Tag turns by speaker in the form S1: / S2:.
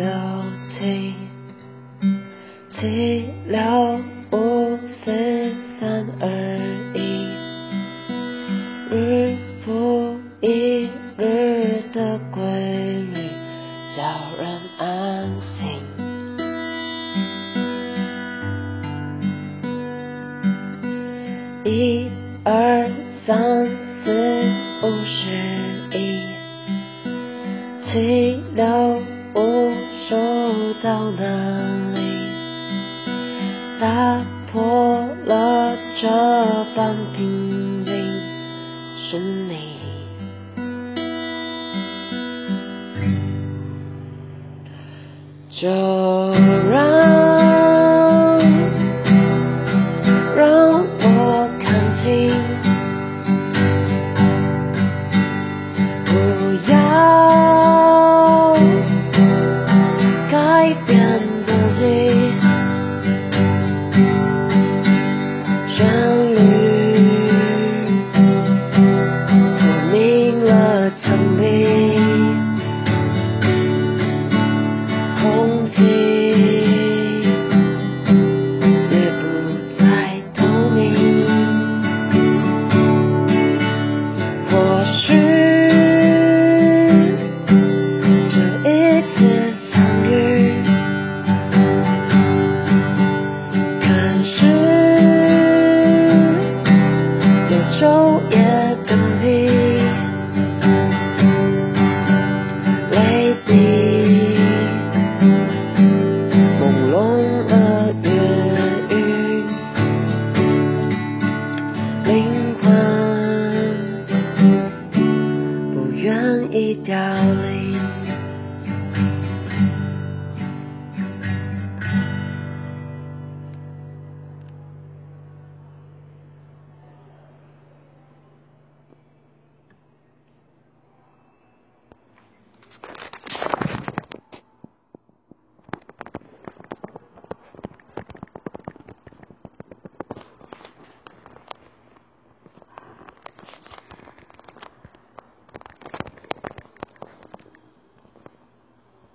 S1: 六七七六五四三二一日复一日的规律叫人安心。一二三四五十一七六五数到哪里？打破了这般平静，是你。就明了